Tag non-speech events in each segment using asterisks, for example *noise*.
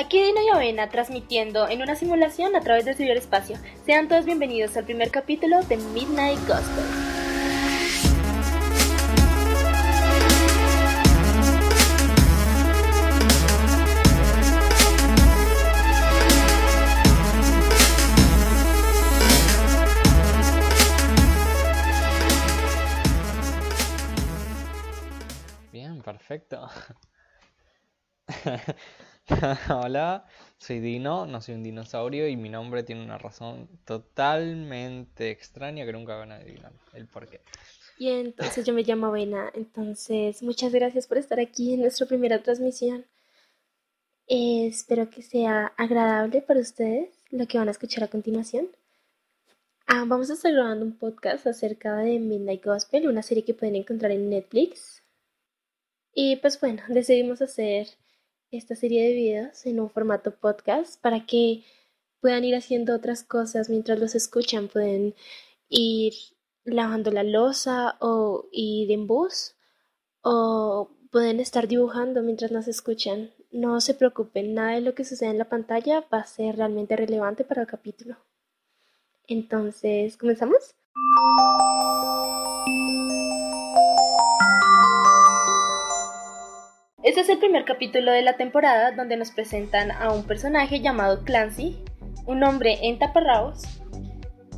Aquí Dino y Avena transmitiendo en una simulación a través del ciberespacio. Sean todos bienvenidos al primer capítulo de Midnight Gospel. Bien, perfecto. *laughs* *laughs* Hola, soy Dino, no soy un dinosaurio y mi nombre tiene una razón totalmente extraña que nunca van a adivinar el porqué. Y entonces yo me llamo Avena, entonces muchas gracias por estar aquí en nuestra primera transmisión. Eh, espero que sea agradable para ustedes lo que van a escuchar a continuación. Ah, vamos a estar grabando un podcast acerca de Midnight Gospel, una serie que pueden encontrar en Netflix. Y pues bueno, decidimos hacer esta serie de videos en un formato podcast para que puedan ir haciendo otras cosas mientras los escuchan. Pueden ir lavando la losa o ir en bus o pueden estar dibujando mientras nos escuchan. No se preocupen, nada de lo que sucede en la pantalla va a ser realmente relevante para el capítulo. Entonces, ¿comenzamos? Este es el primer capítulo de la temporada donde nos presentan a un personaje llamado Clancy, un hombre en taparrabos,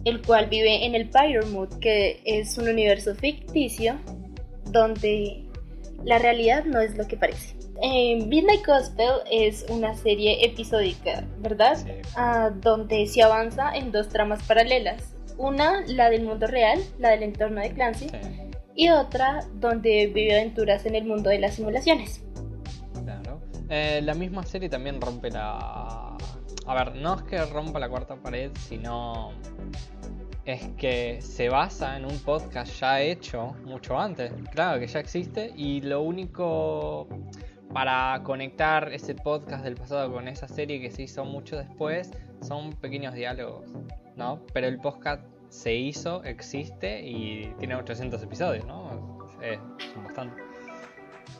el cual vive en el Pyramid, que es un universo ficticio donde la realidad no es lo que parece. Eh, Midnight Gospel es una serie episódica, ¿verdad? Sí. Ah, donde se avanza en dos tramas paralelas. Una, la del mundo real, la del entorno de Clancy, Sí, y otra donde vive aventuras en el mundo de las simulaciones. claro. Eh, la misma serie también rompe la... A ver, no es que rompa la cuarta pared, sino es que se basa en un podcast ya hecho mucho antes. Claro, que ya existe y lo único para conectar ese podcast del pasado con esa serie que se hizo mucho después son pequeños diálogos, ¿no? Pero el podcast se hizo, existe y tiene 800 episodios, ¿no? Eh, son bastante.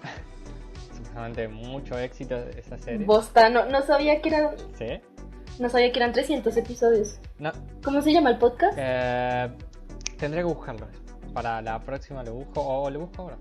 *laughs* Supuestamente mucho éxito esa serie. Bosta, no, no sabía que eran, ¿Sí? no sabía que eran 300 episodios. No, ¿Cómo se llama el podcast? eh, tendré que buscarlo. Para la próxima lo busco o lo busco ahora.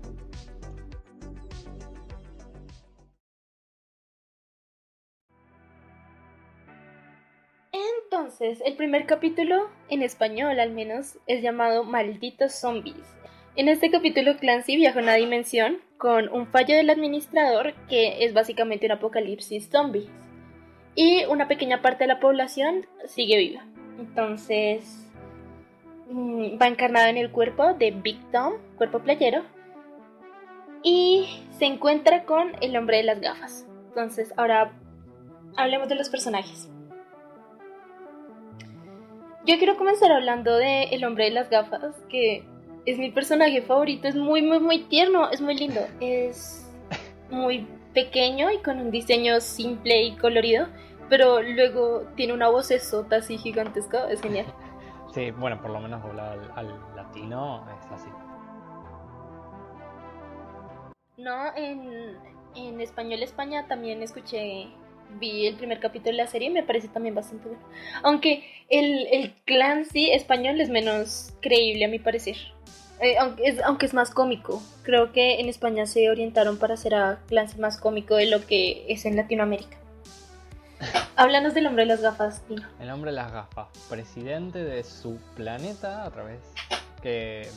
Entonces, el primer capítulo, en español al menos, es llamado Malditos Zombies. En este capítulo, Clancy viaja a una dimensión con un fallo del administrador que es básicamente un apocalipsis zombies. Y una pequeña parte de la población sigue viva. Entonces, mm, va encarnado en el cuerpo de Big Tom, cuerpo playero, y se encuentra con el hombre de las gafas. Entonces, ahora hablemos de los personajes. Yo quiero comenzar hablando de El hombre de las gafas, que es mi personaje favorito, es muy, muy, muy tierno, es muy lindo, es muy pequeño y con un diseño simple y colorido, pero luego tiene una voz esota así gigantesca, es genial. *laughs* Sí, bueno, por lo menos doblado al, al latino es así. No, en, en español España también escuché, vi el primer capítulo de la serie y me parece también bastante bueno. Aunque el, el Clancy español es menos creíble a mi parecer. Eh, aunque, es, aunque es más cómico. Creo que en España se orientaron para hacer a Clancy más cómico de lo que es en Latinoamérica. *laughs* Háblanos del hombre de las gafas, Tino. El hombre de las gafas, presidente de su planeta a través que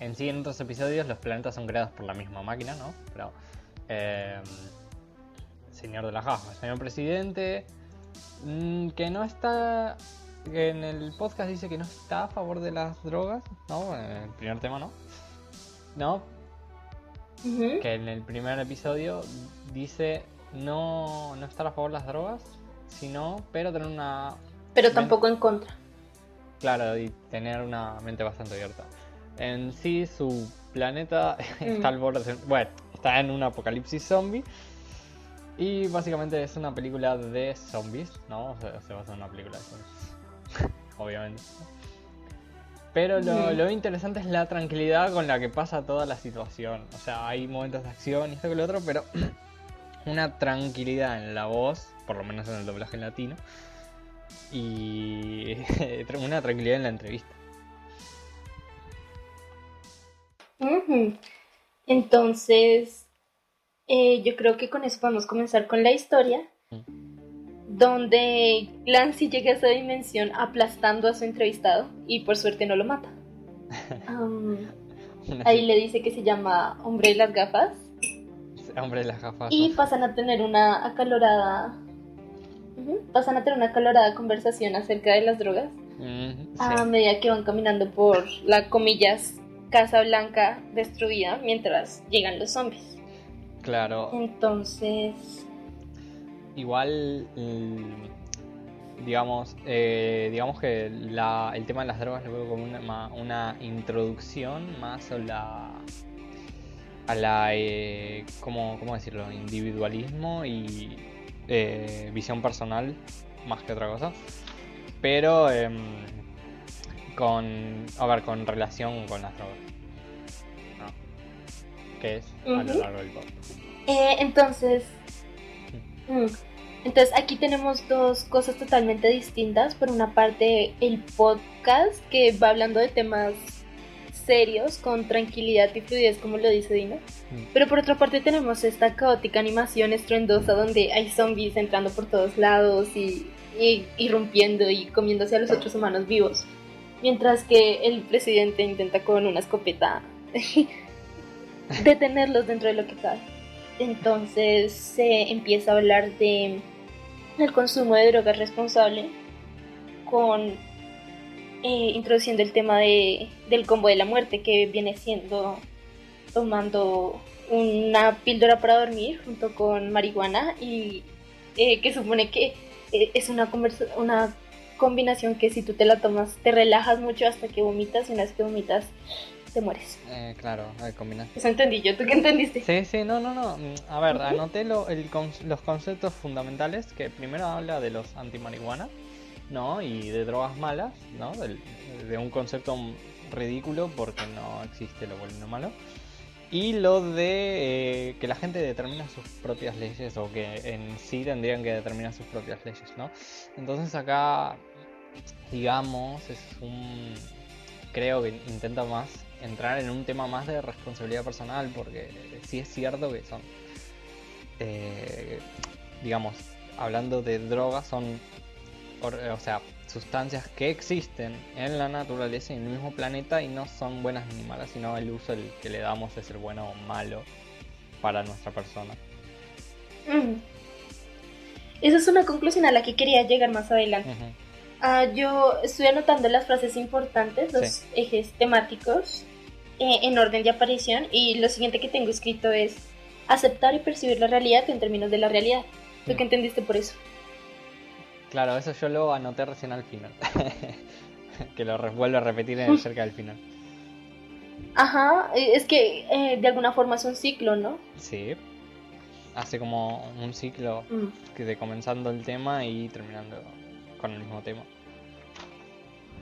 en sí en otros episodios los planetas son creados por la misma máquina, ¿no? Pero eh, señor de las gafas, señor presidente, mm, que no está que en el podcast dice que no está a favor de las drogas, ¿no? En el primer tema, ¿no? No, que en el primer episodio dice no, no estar a favor de las drogas, sino, pero tener una Pero tampoco en contra. Claro, y tener una mente bastante abierta. En sí, su planeta *laughs* está al borde. Bueno, está en un apocalipsis zombie. Y básicamente es una película de zombies, ¿no? O sea, se basa en una película de zombies. *laughs* Obviamente. Pero lo, lo interesante es la tranquilidad con la que pasa toda la situación. O sea, hay momentos de acción y esto que lo otro, pero *clears throat* una tranquilidad en la voz, por lo menos en el doblaje latino, y *laughs* una tranquilidad en la entrevista. Entonces, eh, yo creo que con eso podemos comenzar con la historia, mm. donde Clancy llega a esa dimensión aplastando a su entrevistado y por suerte no lo mata. *laughs* ahí le dice que se llama Hombre de las gafas. Hombre de las gafas. Y pasan a tener una acalorada. Pasan a tener una acalorada conversación acerca de las drogas. A medida que van caminando por la comillas Casa Blanca destruida mientras llegan los zombies. Claro. Entonces. Igual. digamos, eh, digamos que el tema de las drogas lo veo como una, introducción más a la. a la. Eh, ¿cómo, decirlo? Individualismo y eh, visión personal, más que otra cosa. Pero. Em, con. a ver, con relación con las drogas que es a lo largo del podcast. Eh, entonces, mm, entonces aquí tenemos dos cosas totalmente distintas. Por una parte, el podcast que va hablando de temas serios con tranquilidad y fluidez, como lo dice Dino. Mm. Pero por otra parte tenemos esta caótica animación estruendosa donde hay zombies entrando por todos lados y, y irrumpiendo y comiéndose a los otros humanos vivos. Mientras que el presidente intenta con una escopeta *laughs* detenerlos dentro de lo que cabe. Entonces se empieza a hablar de el consumo de drogas responsable con eh, introduciendo el tema de, del combo de la muerte que viene siendo tomando una píldora para dormir junto con marihuana y eh, que supone que eh, es una, una combinación que si tú te la tomas te relajas mucho hasta que vomitas y una vez que vomitas te mueres. Eh, claro, hay combinación. Eso entendí yo, ¿tú qué entendiste? Sí, sí, no, no, no. Mm, a ver, anoté lo, los conceptos fundamentales, que primero habla de los anti-marihuana, ¿no? Y de drogas malas, ¿no? De, un concepto ridículo porque no existe lo bueno y lo malo. Y lo de eh, que la gente determina sus propias leyes o que en sí tendrían que determinar sus propias leyes, ¿no? Entonces acá, digamos, es un... Creo que intenta más entrar en un tema más de responsabilidad personal, porque sí es cierto que son, eh, digamos, hablando de drogas, son, o sea, sustancias que existen en la naturaleza y en el mismo planeta y no son buenas ni malas, sino el uso el que le damos es el bueno o malo para nuestra persona. Esa es una conclusión a la que quería llegar más adelante. Ah, yo estoy anotando las frases importantes, los ejes temáticos eh, en orden de aparición y lo siguiente que tengo escrito es aceptar y percibir la realidad en términos de la realidad. ¿Tú qué mm. entendiste por eso? Claro, eso yo lo anoté recién al final. *laughs* que lo vuelvo a repetir en *laughs* cerca del final. Ajá, eh, es que eh, de alguna forma es un ciclo, ¿no? Sí. Hace como un ciclo mm. que de comenzando el tema y terminando con el mismo tema.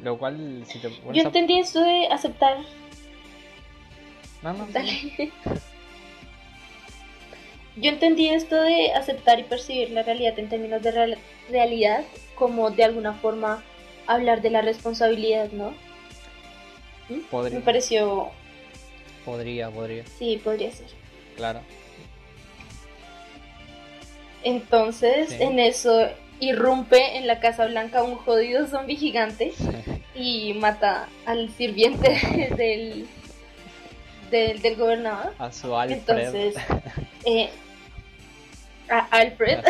Lo cual, si te Yo entendí eso de aceptar *laughs* Yo entendí esto de aceptar y percibir la realidad en términos de realidad como de alguna forma hablar de la responsabilidad, ¿no? ¿Mm? Podría. Me pareció... Podría, podría. Sí, podría ser. Claro. Entonces, en eso irrumpe en la Casa Blanca un jodido zombie gigante y mata al sirviente *laughs* del, del, del gobernador. A su Alfred. Entonces, *laughs* eh, a *laughs* Alfred.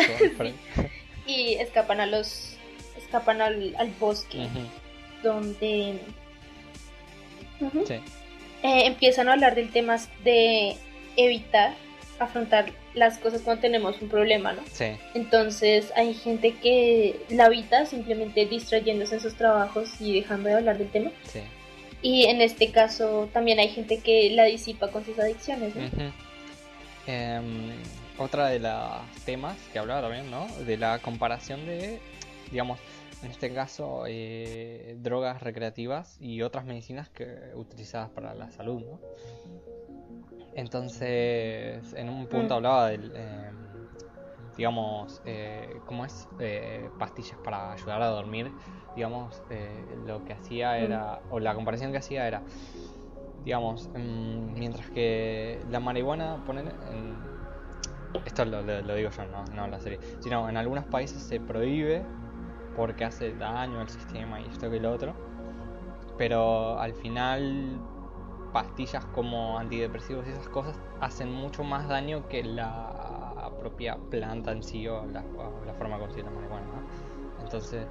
y escapan a los. Escapan al, al bosque. Donde. Eh, empiezan a hablar del tema de evitar afrontar las cosas cuando tenemos un problema, ¿no? Sí. Entonces hay gente que la evita simplemente distrayéndose en sus trabajos y dejando de hablar del tema. Sí. Y en este caso también hay gente que la disipa con sus adicciones. Em, otra de los temas que hablaba también, ¿no? De la comparación de, digamos, en este caso, eh, drogas recreativas y otras medicinas que utilizadas para la salud, ¿no? Entonces, en un punto mm. hablaba del, em, digamos, eh, ¿cómo es? Eh, pastillas para ayudar a dormir, digamos, eh, lo que hacía era, o la comparación que hacía era, digamos, mm, mientras que la marihuana, poner esto lo, digo yo, no, no la serie, sino en algunos países se prohíbe porque hace daño al sistema y esto que lo otro, pero al final pastillas como antidepresivos y esas cosas hacen mucho más daño que la propia planta en sí o la, forma de conseguir la marihuana. Entonces,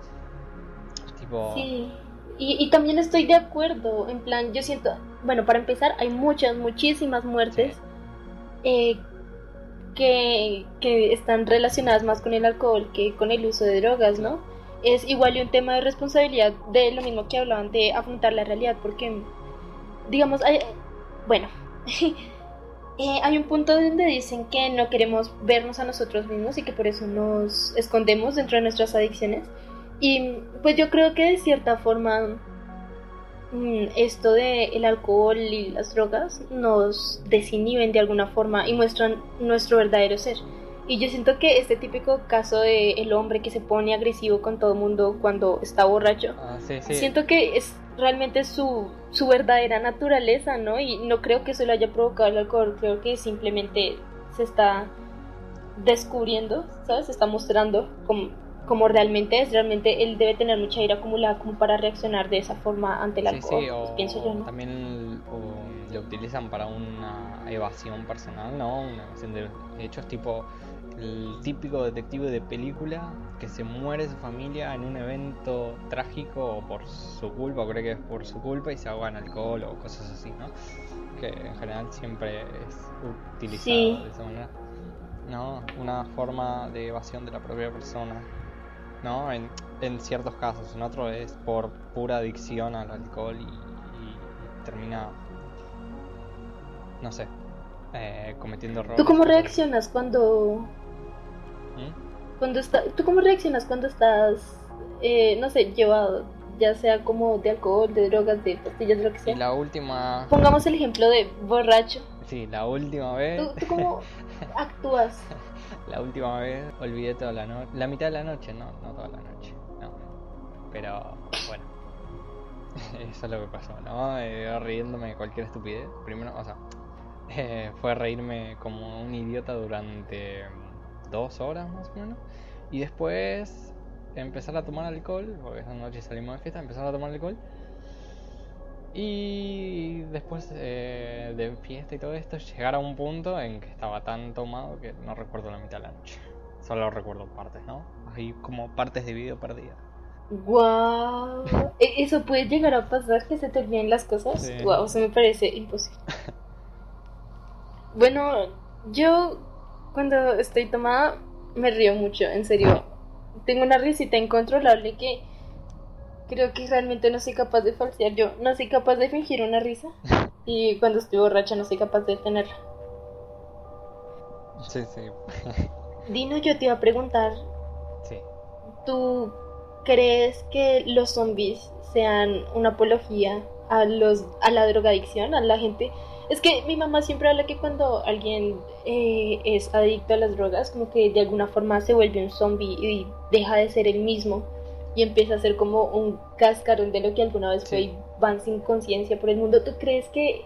tipo... Sí, y, también estoy de acuerdo, en plan, yo siento, bueno, para empezar, hay muchas, muchísimas muertes eh, que, que están relacionadas más con el alcohol que con el uso de drogas, ¿no? Es igual y un tema de responsabilidad de lo mismo que hablaban de afrontar la realidad, porque digamos, hay, bueno, *laughs* hay un punto donde dicen que no queremos vernos a nosotros mismos y que por eso nos escondemos dentro de nuestras adicciones. Y pues yo creo que de cierta forma mm, esto de el alcohol y las drogas nos desinhiben de alguna forma y muestran nuestro verdadero ser. Y yo siento que este típico caso de el hombre que se pone agresivo con todo el mundo cuando está borracho, ah, siento que es realmente su, su verdadera naturaleza, ¿no? Y no creo que eso lo haya provocado el alcohol, creo que simplemente se está descubriendo, ¿sabes? Se está mostrando como, como realmente es, realmente él debe tener mucha ira acumulada como para reaccionar de esa forma ante el alcohol, sí, pues, pienso yo, ¿no? También lo utilizan para una evasión personal, ¿no? Una evasión de hechos tipo el típico detective de película que se muere su familia en un evento trágico o por su culpa, o cree que es por su culpa y se ahoga en alcohol o cosas así, ¿no? Que en general siempre es utilizado de esa manera. ¿No? Una forma de evasión de la propia persona, ¿no? En, en ciertos casos, en otros es por pura adicción al alcohol y, termina, no sé, eh, cometiendo errores. ¿Tú cómo reaccionas cuando cuando está, ¿Tú cómo reaccionas cuando estás, eh, no sé, llevado, ya sea como de alcohol, de drogas, de pastillas, de lo que sea? la última... Pongamos el ejemplo de borracho. Sí, la última vez... ¿Tú, cómo *laughs* actúas? La última vez olvidé toda la noche, la mitad de la noche, no, no toda la noche, no. Pero bueno, *laughs* eso es lo que pasó, ¿no? Eh, riéndome de cualquier estupidez. Primero, o sea, *laughs* eh, fue reírme como un idiota durante dos horas más o menos. Y después empezar a tomar alcohol, porque esa noche salimos de fiesta, empezar a tomar alcohol. Y después eh, de fiesta y todo esto, llegar a un punto en que estaba tan tomado que no recuerdo la mitad de la noche. Solo recuerdo partes, ¿no? Hay como partes de video perdidas. ¡Guau! *laughs* ¿E-, ¿Eso puede llegar a pasar que se te olviden las cosas? ¡Guau! Eso me parece imposible. bueno, yo cuando estoy tomada me río mucho, en serio. Tengo una risita incontrolable que creo que realmente no soy capaz de falsear. Yo no soy capaz de fingir una risa y cuando estoy borracha no soy capaz de tenerla. Sí, sí. *laughs* Dino, yo te iba a preguntar. Sí. ¿Tú crees que los zombies sean una apología a los a la drogadicción, a la gente es que mi mamá siempre habla que cuando alguien eh, es adicto a las drogas, como que de alguna forma se vuelve un zombie y deja de ser el mismo y empieza a ser como un cascarón de lo que alguna vez fue y van sin conciencia por el mundo. ¿Tú crees que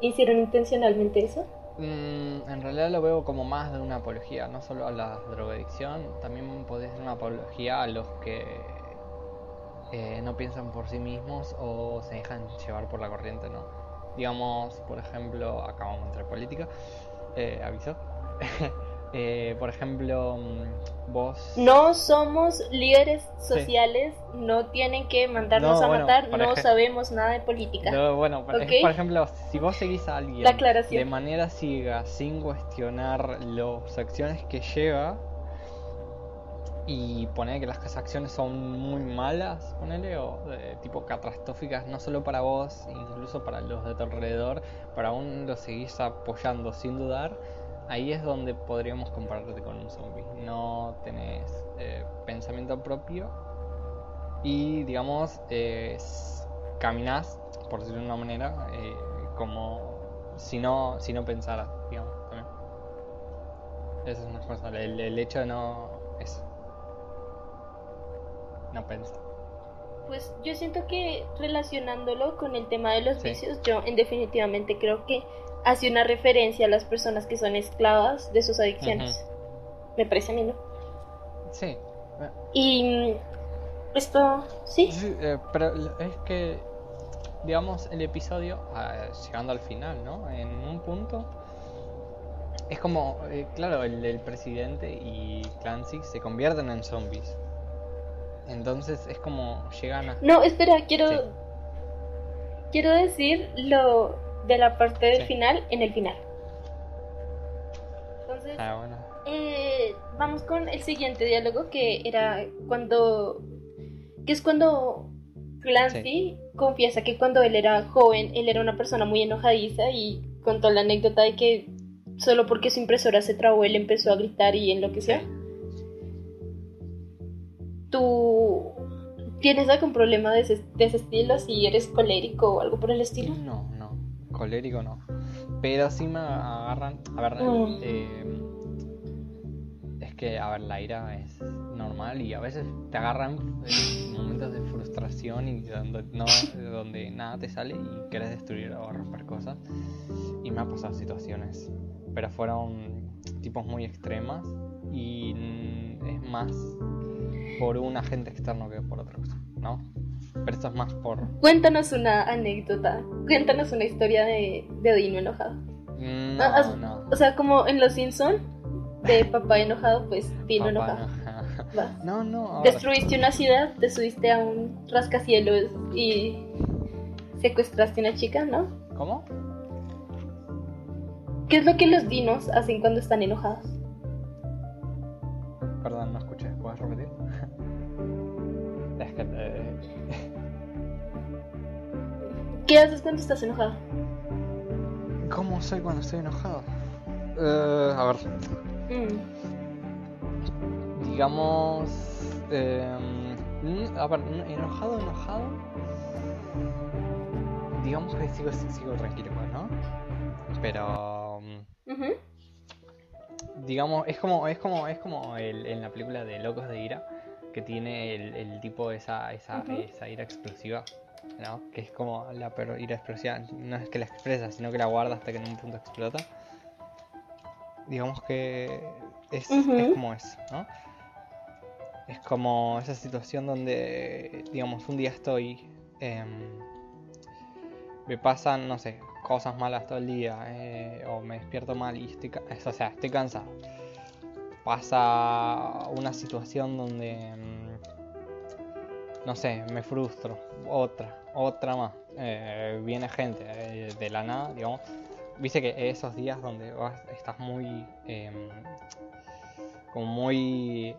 hicieron intencionalmente eso? Mm, en realidad lo veo como más de una apología, no solo a la drogadicción, también puede ser una apología a los que eh, no piensan por sí mismos o se dejan llevar por la corriente, ¿no? Digamos, por ejemplo, acabamos de entrar política, eh, aviso. *laughs* Eh, por ejemplo, mm, vos... No somos líderes sociales, no tienen que mandarnos a matar, no sabemos nada de política. No, bueno, por ejemplo, si vos seguís a alguien de manera ciega, sin cuestionar las acciones que lleva, y poner que las acciones son muy malas, ponele, o tipo catastróficas, no solo para vos, incluso para los de tu alrededor, para aún lo seguís apoyando sin dudar, ahí es donde podríamos compararte con un zombie. No tenés eh, pensamiento propio y, digamos, eh, caminás, por decirlo de una manera, eh, como si no, si no pensaras, digamos, también. Esa es una cosa. El, hecho de no. Eso. No pensar. Pues yo siento que relacionándolo con el tema de los Sí. vicios, yo en definitivamente creo que hace una referencia a las personas que son esclavas de sus adicciones. Me parece a mí, ¿no? Sí. Y mm, esto, sí, Sí, eh, pero es que, digamos, el episodio, ah, llegando al final, ¿no? En un punto, es como, eh, claro, el, el presidente y Clancy se convierten en zombies. Entonces es como llegan a... No, espera, quiero. Sí. Quiero decir lo de la parte del Sí. final en el final. Entonces, Ah, bueno. eh, vamos con el siguiente diálogo que era cuando. que es cuando Clancy confiesa que cuando él era joven, él era una persona muy enojadiza y contó la anécdota de que solo porque su impresora se trabó, él empezó a gritar y enloqueció. ¿Tú tienes algún problema de ese, de ese estilo? Si eres colérico o algo por el estilo. No, no, colérico no. Pero sí me agarran. A ver, Mm. eh, es que, a ver, la ira es normal y a veces te agarran en momentos de frustración y donde, no, donde nada te sale y quieres destruir o romper cosas. Y me ha pasado situaciones, pero fueron tipos muy extremas y es más por un agente externo que por otra cosa, ¿no? Pero esto es más por. Cuéntanos una anécdota, cuéntanos una historia de, de Dino enojado. No, Ah, has- no. O sea, como en Los Simpson, de papá enojado, pues Dino enojado. no. No, no, Destruiste una ciudad, te subiste a un rascacielos y secuestraste a una chica, ¿no? ¿Cómo? ¿Qué es lo que los dinos hacen cuando están enojados? Perdón, no escuché. ¿Puedes repetir? *laughs* es que. eh, ¿Qué haces cuando estás enojado? ¿Cómo soy cuando estoy enojado? Eh, a ver, Mm. digamos. eh, mm, a ver, enojado, enojado. Digamos que sigo, sigo tranquilo, ¿no? Pero. Ujú. Digamos, es como, es como, es como el, en la película de Locos de Ira, que tiene el, el tipo esa, esa, esa ira explosiva, ¿no? Que es como la peor ira explosiva, no es que la expresa, sino que la guarda hasta que en un punto explota. Digamos que es, es como eso, ¿no? Es como esa situación donde, digamos, un día estoy... em, me pasan, no sé, cosas malas todo el día, eh, o me despierto mal y estoy, o sea, estoy cansado. Pasa una situación donde, mm, no sé, me frustro, otra, otra más. Eh, viene gente eh, de la nada, digamos. Viste que esos días donde vas- estás muy, em, como muy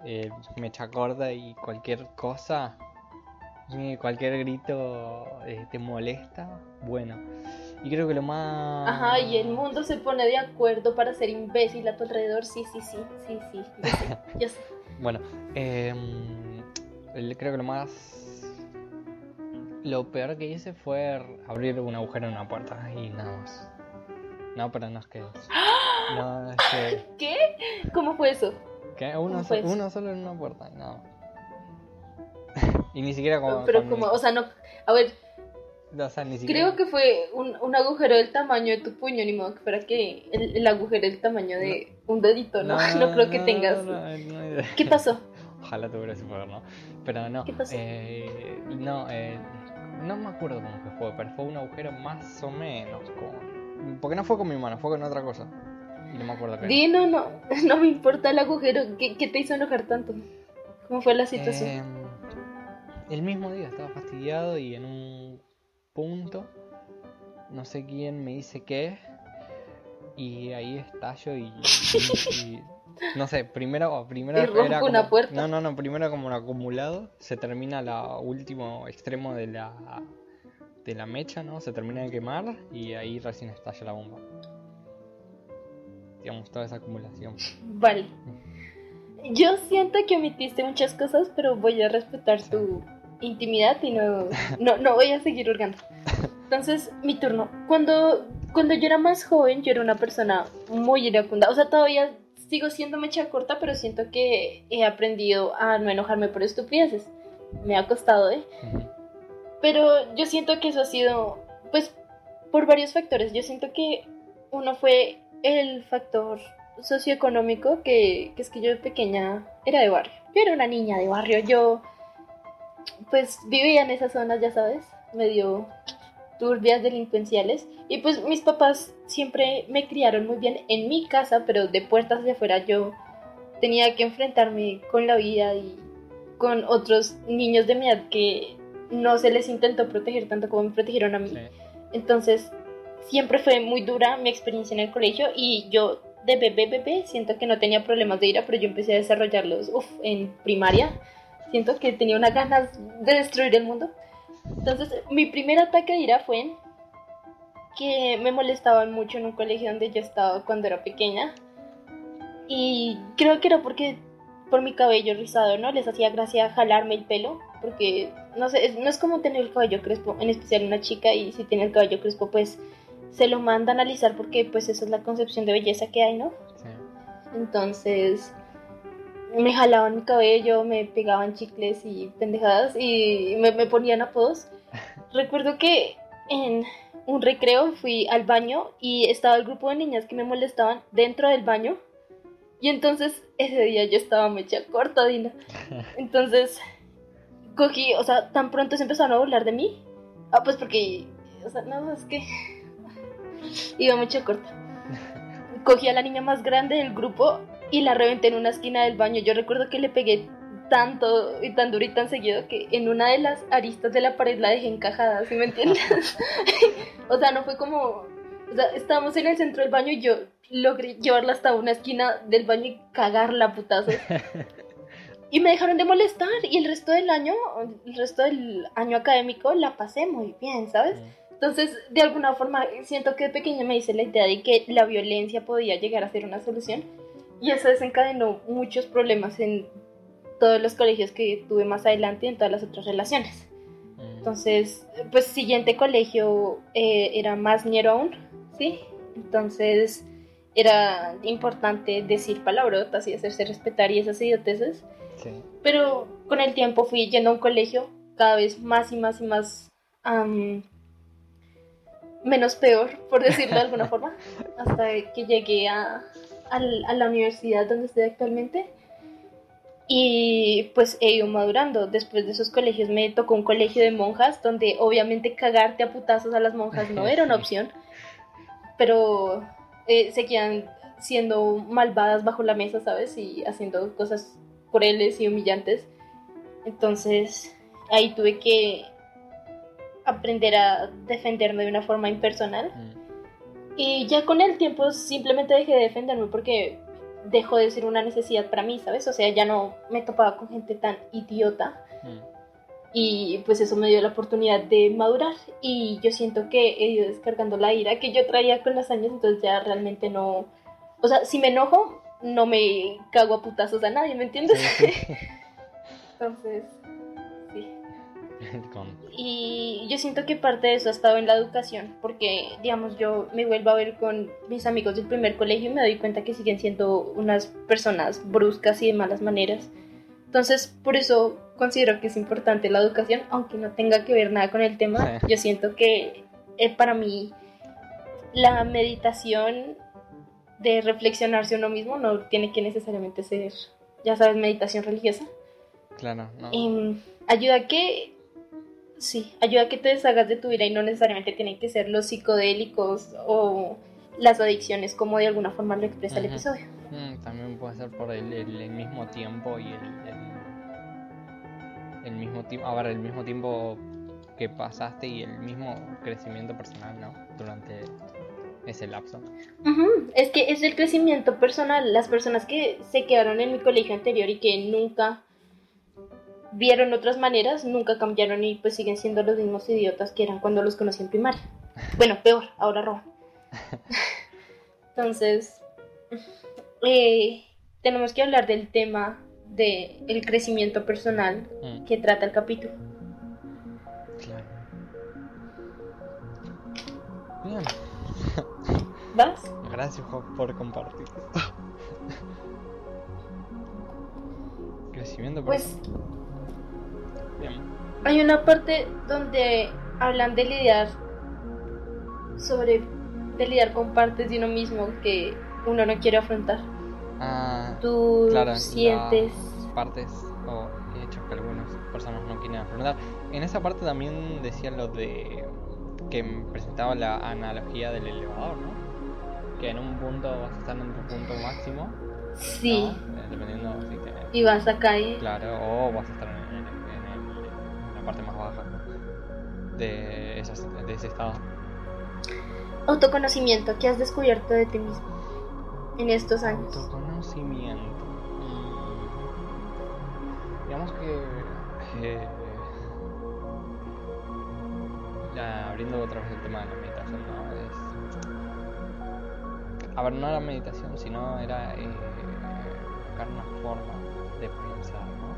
mecha corta y cualquier cosa, eh, cualquier grito eh, te molesta, bueno. Y creo que lo más... Ajá, y el mundo se pone de acuerdo para ser imbécil a tu alrededor. Sí, sí, sí, sí, sí. Yo sé. *laughs* Yo sé. Bueno, em, creo que lo más... Lo peor que hice fue abrir un agujero en una puerta y nada más. No, pero no es que... *gasps* No, es que... ¿Qué? ¿Cómo fue eso? que uno, uno solo en una puerta y nada más. Y ni siquiera como... Pero con como, o sea, no. A ver, o sea, ni siquiera... creo que fue un, un agujero del tamaño de tu puño, ni modo que fuera que el, el agujero del tamaño de un dedito, ¿no? *laughs* No, creo que no, tengas. no, no, no. ¿Qué pasó? *laughs* Ojalá tuviera ese poder, ¿no? Pero no. ¿Qué pasó? eh, no, eh, no me acuerdo cómo que fue, pero fue un agujero más o menos. Con... Porque no fue con mi mano, fue con otra cosa. Y no me acuerdo qué. Dino, no, *laughs* no me importa el agujero. ¿Qué, qué te hizo enojar tanto? ¿Cómo fue la situación? Eh, el mismo día estaba fastidiado y en un punto, no sé quién me dice qué, y ahí estallo y, y- y- no sé, primero, primero *laughs* Y era una como- puerta. No, no, no, primero como un acumulado, se termina la último extremo de la de la mecha, ¿no? Se termina de quemar y ahí recién estalla la bomba. Digamos, toda esa acumulación. Vale. Yo siento que omitiste muchas cosas, pero voy a respetar tu intimidad y no, no, no voy a seguir hurgando. Entonces, mi turno. Cuando, cuando yo era más joven, yo era una persona muy iracunda. O sea, todavía sigo siendo mecha corta, pero siento que he aprendido a no enojarme por estupideces. Me ha costado, ¿eh? Pero yo siento que eso ha sido, pues, por varios factores. Yo siento que uno fue el factor socioeconómico, que, que es que yo de pequeña era de barrio. Yo era una niña de barrio. Yo, pues, vivía en esas zonas, ya sabes, medio turbias delincuenciales. Y pues mis papás siempre me criaron muy bien en mi casa, pero de puertas de afuera yo tenía que enfrentarme con la vida y con otros niños de mi edad que no se les intentó proteger tanto como me protegieron a mí. Entonces, siempre fue muy dura mi experiencia en el colegio y yo de bebé, bebé, siento que no tenía problemas de ira, pero yo empecé a desarrollarlos en primaria. Siento que tenía unas ganas de destruir el mundo. Entonces, mi primer ataque de ira fue que me molestaban mucho en un colegio donde yo estaba cuando era pequeña. Y creo que era porque por mi cabello rizado, ¿no? Les hacía gracia jalarme el pelo, porque no sé, no es como tener el cabello crespo, en especial una chica, y si tiene el cabello crespo, pues se lo manda a analizar porque pues esa es la concepción de belleza que hay, ¿no? Sí. Entonces, me jalaban mi cabello, me pegaban chicles y pendejadas y me, me ponían apodos. *laughs* Recuerdo que en un recreo fui al baño y estaba el grupo de niñas que me molestaban dentro del baño. Y entonces ese día yo estaba mecha corta, Dina. *laughs* Entonces cogí, o sea, tan pronto se empezaron a burlar de mí. Ah, pues porque, o sea, no, es que iba mecha corta. *laughs* Cogí a la niña más grande del grupo y la reventé en una esquina del baño. Yo recuerdo que le pegué tanto y tan duro y tan seguido que en una de las aristas de la pared la dejé encajada, ¿sí me entiendes? *laughs* *laughs* o sea, no fue como, o sea, estábamos en el centro del baño y yo logré llevarla hasta una esquina del baño y cagarla putazo. *laughs* Y me dejaron de molestar y el resto del año, el resto del año académico la pasé muy bien, ¿sabes? Entonces, de alguna forma, siento que de pequeña me hice la idea de que la violencia podía llegar a ser una solución y eso desencadenó muchos problemas en todos los colegios que tuve más adelante y en todas las otras relaciones. Mm. Entonces, pues siguiente colegio eh, era más ñero aún, ¿sí? Entonces era importante decir palabrotas y hacerse respetar y esas idioteces. Sí. Pero con el tiempo fui yendo a un colegio cada vez más y más y más menos peor, por decirlo de alguna *laughs* forma, hasta que llegué a, a la universidad donde estoy actualmente y pues he ido madurando. Después de esos colegios me tocó un colegio de monjas donde obviamente cagarte a putazos a las monjas no era una *laughs* opción, pero eh, seguían siendo malvadas bajo la mesa, ¿sabes? Y haciendo cosas crueles y humillantes. Entonces ahí tuve que aprender a defenderme de una forma impersonal. Mm. Y ya con el tiempo simplemente dejé de defenderme porque dejó de ser una necesidad para mí, ¿sabes? O sea, ya no me topaba con gente tan idiota. Mm. Y pues eso me dio la oportunidad de madurar. Y yo siento que he ido descargando la ira que yo traía con los años, entonces ya realmente no... O sea, si me enojo, no me cago a putazos a nadie, ¿me entiendes? *laughs* entonces, *laughs* Y yo siento que parte de eso ha estado en la educación, porque, digamos, yo me vuelvo a ver con mis amigos del primer colegio y me doy cuenta que siguen siendo unas personas bruscas y de malas maneras. Entonces, por eso considero que es importante la educación, aunque no tenga que ver nada con el tema. Yo siento que eh, para mí la meditación de reflexionarse uno mismo no tiene que necesariamente ser, ya sabes, meditación religiosa. Claro, no. Em, ayuda a que Sí, ayuda a que te deshagas de tu vida y no necesariamente tienen que ser los psicodélicos o las adicciones como de alguna forma lo expresa el episodio. Mm, también puede ser por el, mismo tiempo y el, el, mismo tiempo, a ver, el mismo tiempo que pasaste y el mismo crecimiento personal, ¿no? Durante ese lapso. Es que es el crecimiento personal. Las personas que se quedaron en mi colegio anterior y que nunca vieron otras maneras, nunca cambiaron y pues siguen siendo los mismos idiotas que eran cuando los conocí en primaria. *laughs* Bueno, peor, ahora roban. *laughs* Entonces, eh, tenemos que hablar del tema del el crecimiento personal mm. que trata el capítulo. Claro. Bien. *laughs* ¿Vas? Gracias por compartir. crecimiento Pues personal. Bien. Hay una parte donde hablan de lidiar sobre de lidiar con partes de uno mismo que uno no quiere afrontar. Ah, Tú claro, sientes partes o hechos que algunas personas no quieren afrontar. En esa parte también decía lo de que presentaba la analogía del elevador, ¿no? Que en un punto vas a estar en tu punto máximo, sí ¿no? Eh, dependiendo si te y vas a caer. Claro, o vas a estar en, parte más baja de, esas- de ese estado. Autoconocimiento, ¿qué has descubierto de ti mismo en estos años? Autoconocimiento. Mm, Digamos que. eh, ya abriendo otra vez el tema de la meditación, ¿no? Es. A ver, no era meditación, sino era eh, buscar una forma de pensar, ¿no?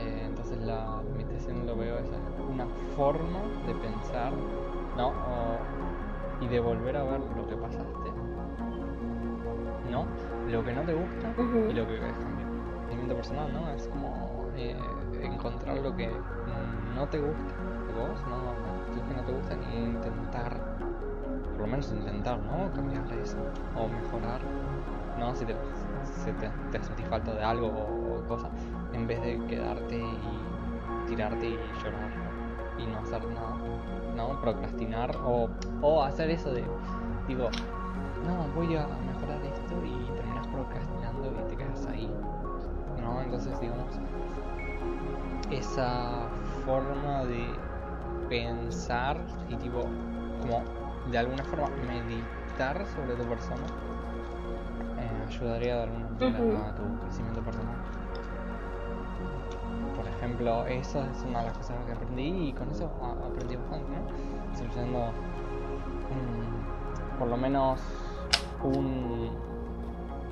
Eh, entonces la meditación lo veo es una forma de pensar, ¿no? O- y de volver a ver lo que pasaste, ¿no? Lo que no te gusta y lo que querés cambiar. Crecimiento personal, ¿no? Es como eh, encontrar lo que no te gusta de vos, ¿no? Lo que no te gusta y intentar, por lo menos intentar, ¿no? Cambiar eso o mejorar, ¿no? Si te, te, te sentís falta de algo o, o cosa, en vez de quedarte y tirarte y llorar y no hacer nada, ¿no? Procrastinar o, o hacer eso de, digo, no, voy a mejorar esto y terminas procrastinando y te quedas ahí. ¿No? Entonces, digamos, esa forma de pensar y tipo, como de alguna forma meditar sobre tu persona, ayudaría de alguna manera Ujú. a tu crecimiento personal. Por ejemplo, eso es una de las cosas que aprendí y con eso a- aprendí bastante, ¿no? Solucionando mm, por lo menos un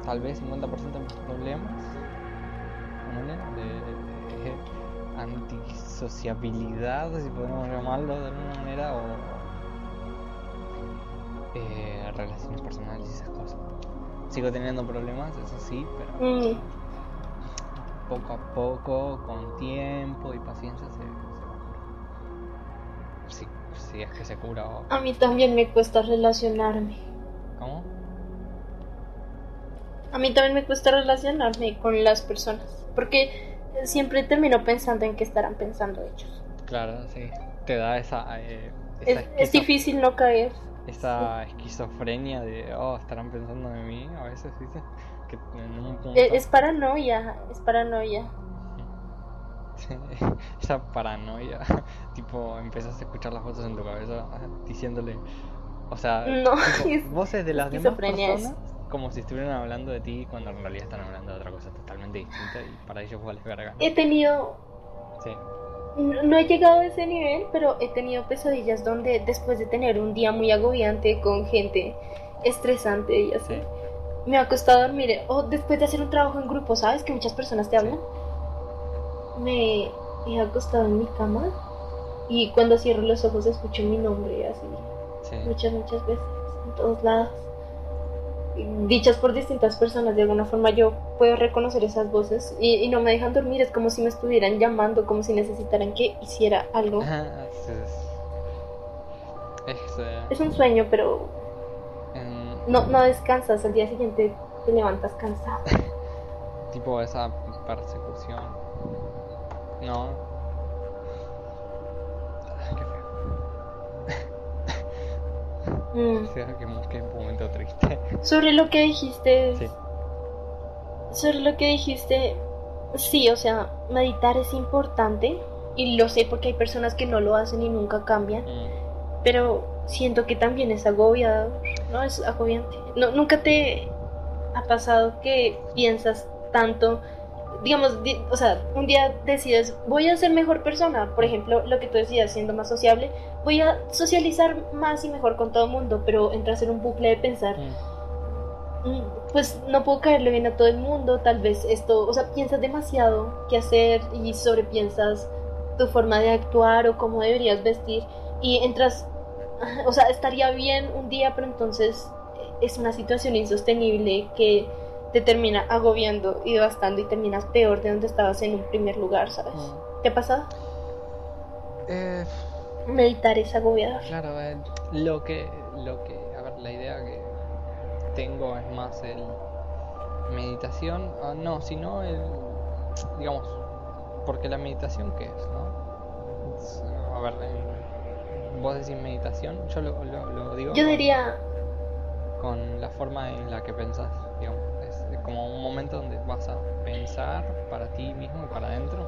tal vez 50% de mis problemas de antisociabilidad, si podemos llamarlo de alguna manera, o eh, relaciones personales y esas cosas. Sigo teniendo problemas, eso sí, pero Mm, poco a poco, con tiempo y paciencia se, se va a curar. Si, si es que se cura o... a mí también me cuesta relacionarme. ¿Cómo? A mí también me cuesta relacionarme con las personas, porque siempre termino pensando en qué estarán pensando ellos. Claro, sí. Te da esa... eh, Es, esa es esquizo- difícil no caer. Esa esquizofrenia de, oh, estarán pensando en mí, a veces, ¿viste? Que en un punto... Es, es paranoia, es paranoia. Sí, *laughs* esa paranoia, *laughs* tipo, empiezas a escuchar las voces en tu cabeza diciéndole, o sea, *laughs* No, tipo, es- voces de las demás personas como si estuvieran hablando de ti cuando en realidad están hablando de otra cosa totalmente distinta y para ellos vales verga. He tenido, Sí, no no he llegado a ese nivel, pero he tenido pesadillas donde después de tener un día muy agobiante con gente estresante y así, sí, me ha costado dormir. O después de hacer un trabajo en grupo, ¿sabes? Que muchas personas te hablan. Me he acostado en mi cama y cuando cierro los ojos escucho mi nombre así. sí. muchas, muchas veces, en todos lados. Dichas por distintas personas, de alguna forma yo puedo reconocer esas voces y, y no me dejan dormir, es como si me estuvieran llamando, como si necesitaran que hiciera algo. Es, un sueño, pero no, no descansas, al día siguiente te levantas cansado. *laughs* tipo esa persecución, ¿no? Mm. Momento triste. *laughs* Sobre lo que dijiste, Sí. sobre lo que dijiste, sí, o sea, meditar es importante y lo sé porque hay personas que no lo hacen y nunca cambian. Mm. pero siento que también es agobiador, ¿no? Es agobiante. No, ¿Nunca te ha pasado que piensas tanto, digamos, di- o sea, un día decides, voy a ser mejor persona, por ejemplo, lo que tú decías, siendo más sociable, voy a socializar más y mejor con todo el mundo, pero entras en un bucle de pensar, Mm. "Mm, pues no puedo caerle bien a todo el mundo, tal vez esto, o sea, piensas demasiado qué hacer y sobrepiensas tu forma de actuar o cómo deberías vestir y entras, *laughs* o sea, estaría bien un día, pero entonces es una situación insostenible que te termina agobiando y devastando y terminas peor de donde estabas en un primer lugar, ¿sabes? Mm. ¿Te ha pasado? Eh, Meditar es agobiador. claro, eh, lo que, lo que, a ver, la idea que tengo es más el meditación, ah, no, sino el, digamos, porque la meditación qué es, ¿no? Es, a ver, eh, vos decís meditación, yo lo, lo, lo digo Yo con- diría, con la forma en la que pensás, como un momento donde vas a pensar para ti mismo y para adentro.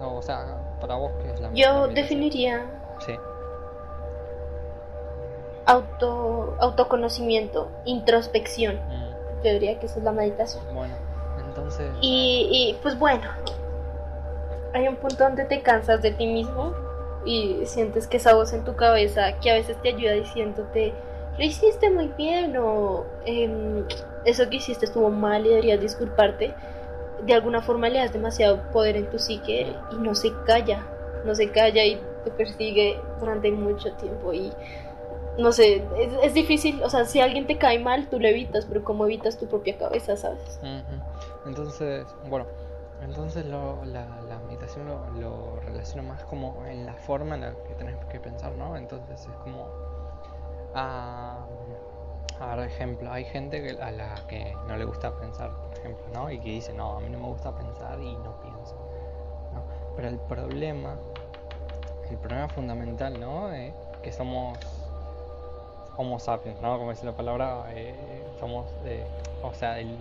O, o sea, para vos, ¿qué es la yo definiría Sí, auto, autoconocimiento, introspección. mm, Yo diría que eso es la meditación. bueno, entonces. Y, y, pues bueno, hay un punto donde te cansas de ti mismo y sientes que esa voz en tu cabeza que a veces te ayuda diciéndote, lo hiciste muy bien o em, eso que hiciste estuvo mal y deberías disculparte, de alguna forma le das demasiado poder en tu psique y no se calla, no se calla y te persigue durante mucho tiempo y no sé, es, es difícil, o sea, si alguien te cae mal, tú lo evitas, pero ¿cómo evitas tu propia cabeza, sabes? Entonces, bueno, entonces lo, la, la meditación lo, lo relaciono más como en la forma en la que tenés que pensar, ¿no? Entonces es como. ah, a ver, ejemplo, hay gente que, a la que no le gusta pensar, por ejemplo, ¿no? Y que dice, no, a mí no me gusta pensar y no pienso, ¿no? Pero el problema, el problema fundamental, ¿no? Eh, que somos Homo sapiens, ¿no? Como dice la palabra, eh, somos, eh, o sea, el,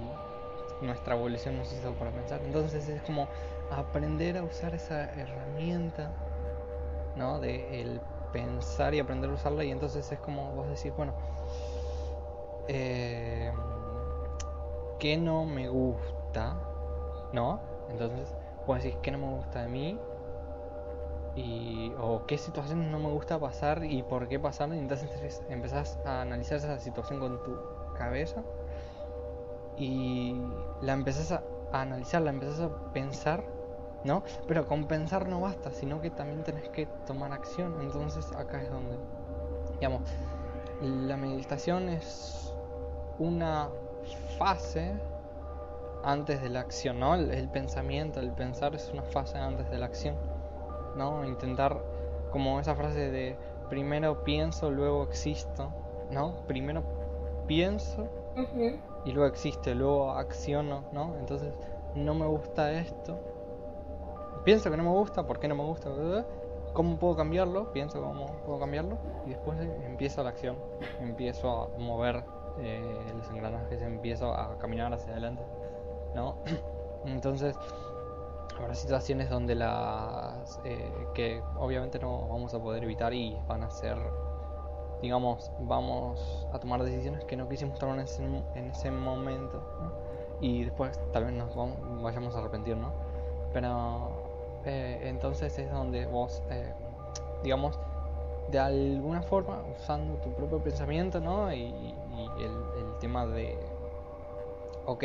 nuestra evolución nos hizo para pensar. Entonces es como aprender a usar esa herramienta, ¿no? De el pensar y aprender a usarla y entonces es como vos decís, bueno, eh, ¿qué no me gusta? ¿No? Entonces vos decís, ¿qué no me gusta de mí? y o qué situaciones no me gusta pasar y por qué pasar y entonces empezás a analizar esa situación con tu cabeza y la empezás a analizar, la empezás a pensar, ¿no? Pero con pensar no basta, sino que también tenés que tomar acción. Entonces acá es donde, digamos, la meditación es una fase antes de la acción, ¿no? El, el pensamiento, el pensar es una fase antes de la acción. ¿no? Intentar, como esa frase de primero pienso, luego existo, ¿no? Primero pienso y luego existe, luego acciono, ¿no? Entonces, no me gusta esto. Pienso que no me gusta, ¿por qué no me gusta? ¿Cómo puedo cambiarlo? Pienso cómo puedo cambiarlo y después empiezo la acción. Empiezo a mover eh, los engranajes, empiezo a caminar hacia adelante, ¿no? *clears throat* Entonces, habrá situaciones donde las eh, que obviamente no vamos a poder evitar y van a ser digamos vamos a tomar decisiones que no quisimos tomar en ese, en ese momento ¿no? y después tal vez nos vamos- vayamos a arrepentir no pero eh, entonces es donde vos eh, digamos de alguna forma usando tu propio pensamiento no y, el, el tema de ok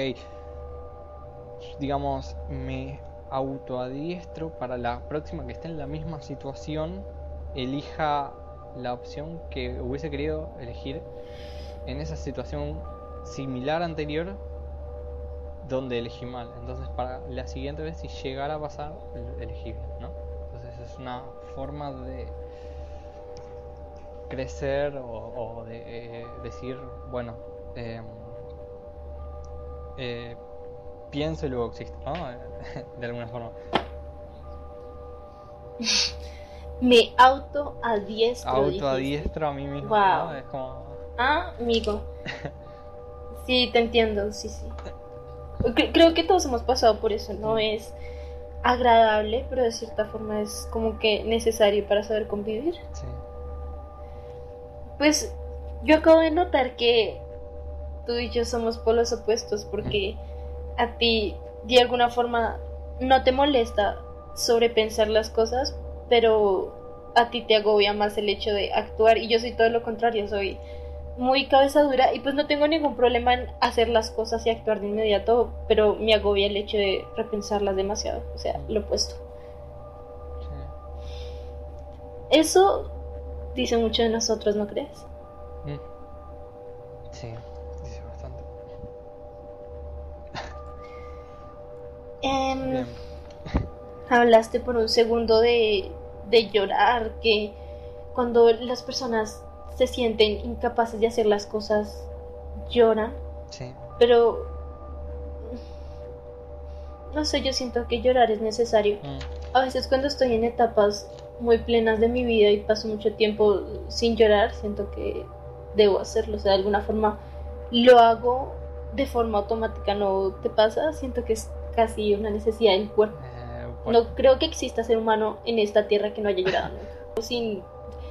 digamos, me autoadiestro para la próxima que esté en la misma situación, elija la opción que hubiese querido elegir en esa situación similar anterior donde elegí mal. Entonces, para la siguiente vez, si llegara a pasar, elegí bien, ¿no? Entonces, es una forma de crecer o, o de eh, decir, bueno, em, eh, pienso y luego existo, ¿no? *laughs* de alguna forma. *laughs* Me auto adiestro. Autoadiestro a mí mismo, Wow. ¿no? Es como... Ah, amigo. *laughs* Sí, te entiendo, sí, sí. Cre- Creo que todos hemos pasado por eso, no es agradable, pero de cierta forma es como que necesario para saber convivir. Sí. Pues yo acabo de notar que tú y yo somos polos opuestos porque a ti de alguna forma no te molesta sobrepensar las cosas, pero a ti te agobia más el hecho de actuar y yo soy todo lo contrario, soy muy cabeza dura y pues no tengo ningún problema en hacer las cosas y actuar de inmediato, pero me agobia el hecho de repensarlas demasiado, o sea, lo opuesto. sí. Eso dice mucho de nosotros, ¿no crees? Mm. Sí, dice bastante. Em, hablaste por un segundo de, de llorar, que cuando las personas se sienten incapaces de hacer las cosas, lloran, Sí. pero no sé, yo siento que llorar es necesario. Mm, A veces cuando estoy en etapas muy plenas de mi vida y paso mucho tiempo sin llorar, siento que debo hacerlo, o sea, de alguna forma lo hago de forma automática, ¿no te pasa? Siento que es casi una necesidad del cuerpo. eh, No creo que exista ser humano en esta tierra que no haya llorado *laughs* nunca. Sin...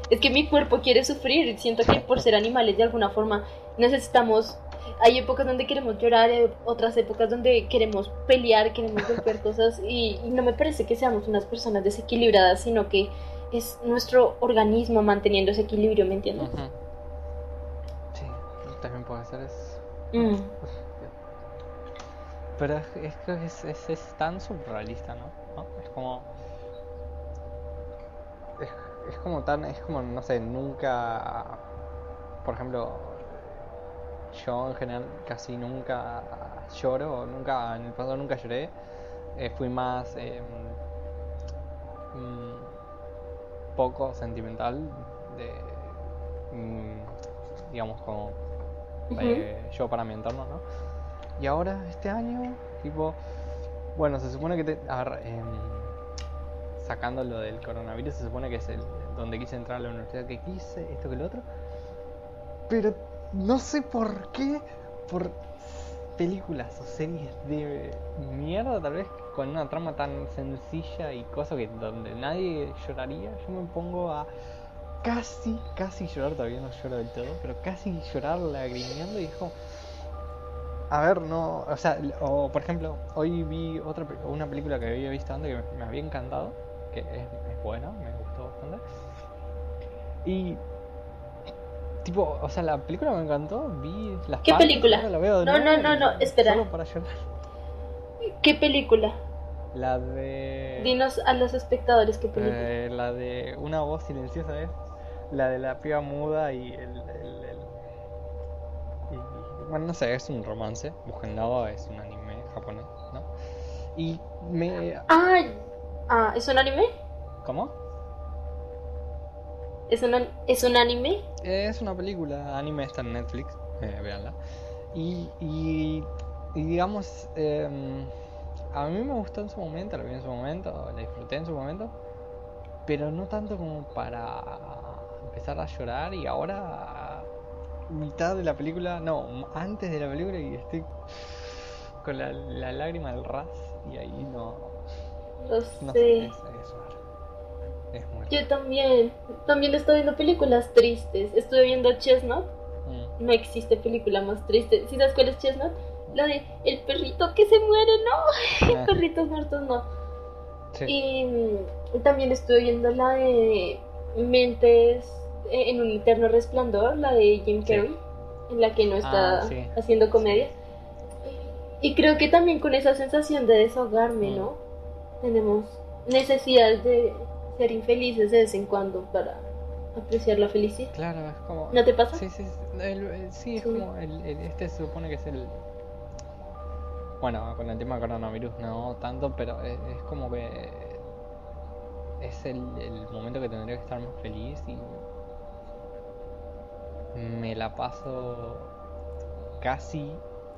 Es que mi cuerpo quiere sufrir. Siento que por ser animales de alguna forma necesitamos... Hay épocas donde queremos llorar, otras épocas donde queremos pelear, queremos golpear cosas y, y no me parece que seamos unas personas desequilibradas, sino que es nuestro organismo manteniendo ese equilibrio, ¿me entiendes? Sí, también puede ser eso. Mm. Pero es, es que es, es- es tan surrealista, ¿no? ¿No? Es como. Es, es como tan. Es como, no sé, nunca. Por ejemplo, yo en general casi nunca lloro, nunca. En el pasado nunca lloré. Eh, fui más. eh, mm, poco sentimental. De. mm, digamos, como. Eh, yo para mi entorno, ¿no? Y ahora, este año, tipo, bueno, se supone que te, a ver, em, sacando lo del coronavirus, se supone que es el donde quise entrar a la universidad que quise, esto que lo otro. Pero no sé por qué, por películas o series de mierda, tal vez con una trama tan sencilla y cosa que donde nadie lloraría, yo me pongo a casi, casi llorar, todavía no lloro del todo, pero casi llorar lagrimeando y es como... A ver, no, o sea, o por ejemplo, hoy vi otra una película que había visto antes que me había encantado, que es, es buena, me gustó bastante. Y tipo, o sea, la película me encantó, vi las ¿Qué partes, película? la veo de No, no, no, no, espera. Solo para llorar. ¿Qué película? La de Dinos a los espectadores qué película. eh, la de una voz silenciosa es la de la piba muda y el, el- el- y- bueno no sé es un romance búsquenlo es un anime japonés no y me Ah, ah, ¿es un anime? cómo ¿Es un, an- ¿Es un anime? es una película anime está en Netflix eh, véanla y, y, y digamos em, a mí me gustó en su momento la vi en su momento la disfruté en su momento pero no tanto como para empezar a llorar y ahora mitad de la película, no, antes de la película y estoy con la, la lágrima del ras y ahí no, Lo no sé, es, es. Es muy Yo también. También estoy viendo películas tristes. Estuve viendo Chestnut. Mm, No existe película más triste. ¿Sí sabes cuál es Chestnut? La de el perrito que se muere, no. *laughs* ah, Perritos muertos, no. sí. Y mm, también estuve viendo la de Mentes eh, en un eterno resplandor, la de Jim Sí. Carrey, en la que no está Ah, sí. haciendo comedia. Y creo que también con esa sensación de desahogarme, Mm. ¿no? Tenemos necesidad de ser infelices de vez en cuando para apreciar la felicidad. Claro, es como... ¿No te pasa? Sí, sí, el- el- sí, es Sí. como el, este se supone que es el... Bueno, con el tema coronavirus no tanto, pero es, es como que es el, el momento que tendría que estar más feliz y me la paso casi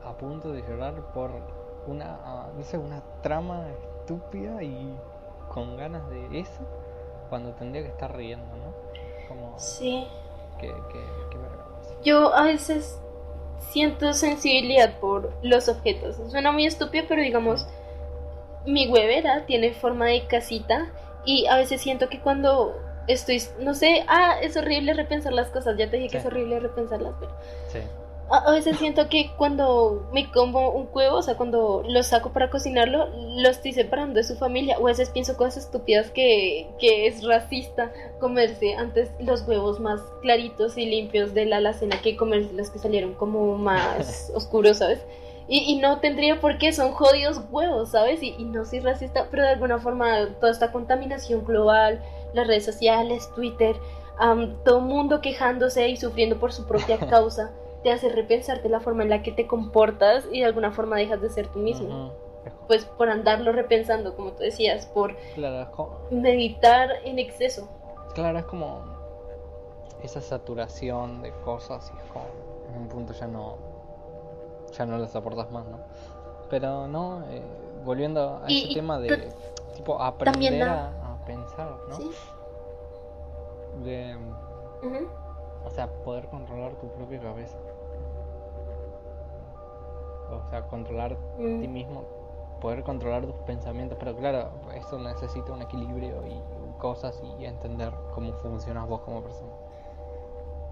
a punto de llorar por una, ah, no sé, una trama estúpida y con ganas de eso cuando tendría que estar riendo, ¿no? Como Sí. que vergüenza. Yo a veces siento sensibilidad por los objetos. Suena muy estúpido, pero digamos, mi huevera tiene forma de casita y a veces siento que cuando estoy, no sé, ah, es horrible repensar las cosas, ya te dije que es horrible repensarlas, pero Sí. A, veces siento que cuando me como un huevo, o sea, cuando lo saco para cocinarlo, lo estoy separando de su familia, o a veces pienso cosas estúpidas que, que es racista comerse antes los huevos más claritos y limpios de la alacena que comerse los que salieron como más *laughs* oscuros, ¿sabes? Y, y no tendría por qué, son jodidos huevos, ¿sabes? Y, y no soy racista, pero de alguna forma toda esta contaminación global, las redes sociales, Twitter, am, todo mundo quejándose y sufriendo por su propia *laughs* causa, te hace repensarte la forma en la que te comportas y de alguna forma dejas de ser tú mismo. Pues por andarlo repensando, como tú decías, por Claro, es como, meditar en exceso. claro, es como esa saturación de cosas y es como en un punto ya no ya no lo soportas más, ¿no? Pero no, eh, volviendo a Y- ese y tema de tipo aprender a, a pensar, ¿no? ¿Sí? De, o sea, poder controlar tu propia cabeza. O sea, controlar Mm. ti mismo, poder controlar tus pensamientos, pero claro, eso necesita un equilibrio y cosas y entender cómo funcionas vos como persona.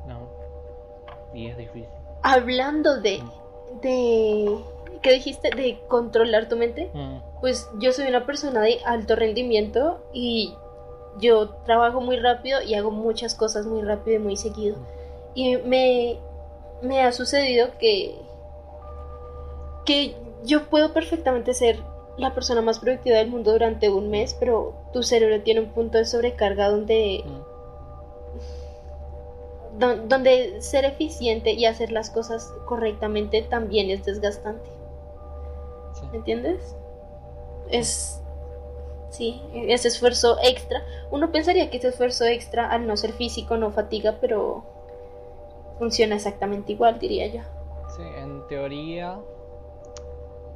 No. Y es difícil. Hablando de, de, ¿qué dijiste? De controlar tu mente. Mm, Pues yo soy una persona de alto rendimiento y yo trabajo muy rápido y hago muchas cosas muy rápido y muy seguido. Y me, me ha sucedido que, que yo puedo perfectamente ser la persona más productiva del mundo durante un mes, pero tu cerebro tiene un punto de sobrecarga donde, mm, don- donde ser eficiente y hacer las cosas correctamente también es desgastante. sí. ¿Me entiendes? Es. Sí, ese esfuerzo extra. Uno pensaría que ese esfuerzo extra, al no ser físico, no fatiga, pero funciona exactamente igual, diría yo. Sí, en teoría,